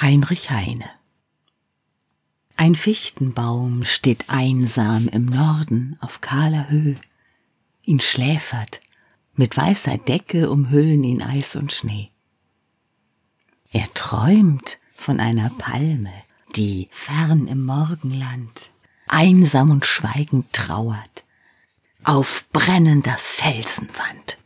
Heinrich Heine Ein Fichtenbaum steht einsam im Norden auf kahler Höh. Ihn schläfert, mit weißer Decke umhüllen ihn Eis und Schnee. Er träumt von einer Palme, die fern im Morgenland einsam und schweigend trauert, auf brennender Felsenwand.